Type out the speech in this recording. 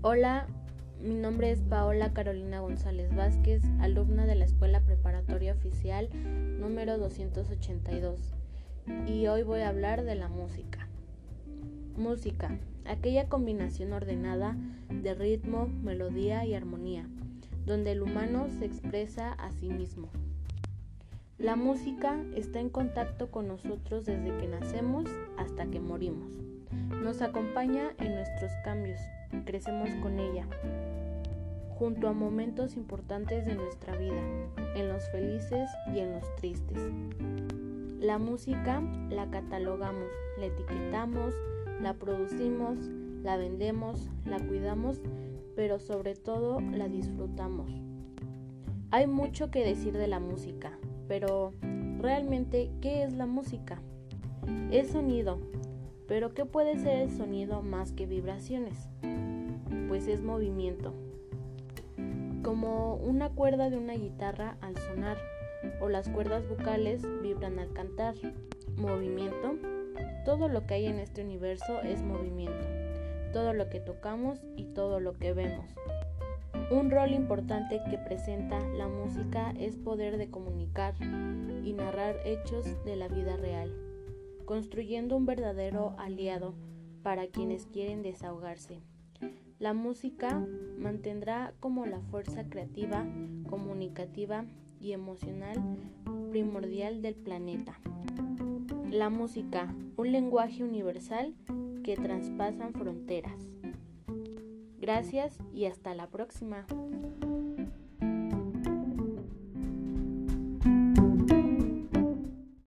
Hola, mi nombre es Paola Carolina González Vázquez, alumna de la Escuela Preparatoria Oficial número 282, y hoy voy a hablar de la música. Música, aquella combinación ordenada de ritmo, melodía y armonía, donde el humano se expresa a sí mismo. La música está en contacto con nosotros desde que nacemos hasta que morimos. Nos acompaña en nuestros cambios, crecemos con ella, junto a momentos importantes de nuestra vida, en los felices y en los tristes. La música la catalogamos, la etiquetamos, la producimos, la vendemos, la cuidamos, pero sobre todo la disfrutamos. Hay mucho que decir de la música, pero realmente, ¿qué es la música? Es sonido, pero ¿qué puede ser el sonido más que vibraciones? Pues es movimiento. Como una cuerda de una guitarra al sonar o las cuerdas vocales vibran al cantar. Movimiento. Todo lo que hay en este universo es movimiento. Todo lo que tocamos y todo lo que vemos. Un rol importante que presenta la música es poder de comunicar y narrar hechos de la vida real construyendo un verdadero aliado para quienes quieren desahogarse. La música mantendrá como la fuerza creativa, comunicativa y emocional primordial del planeta. La música, un lenguaje universal que traspasan fronteras. Gracias y hasta la próxima.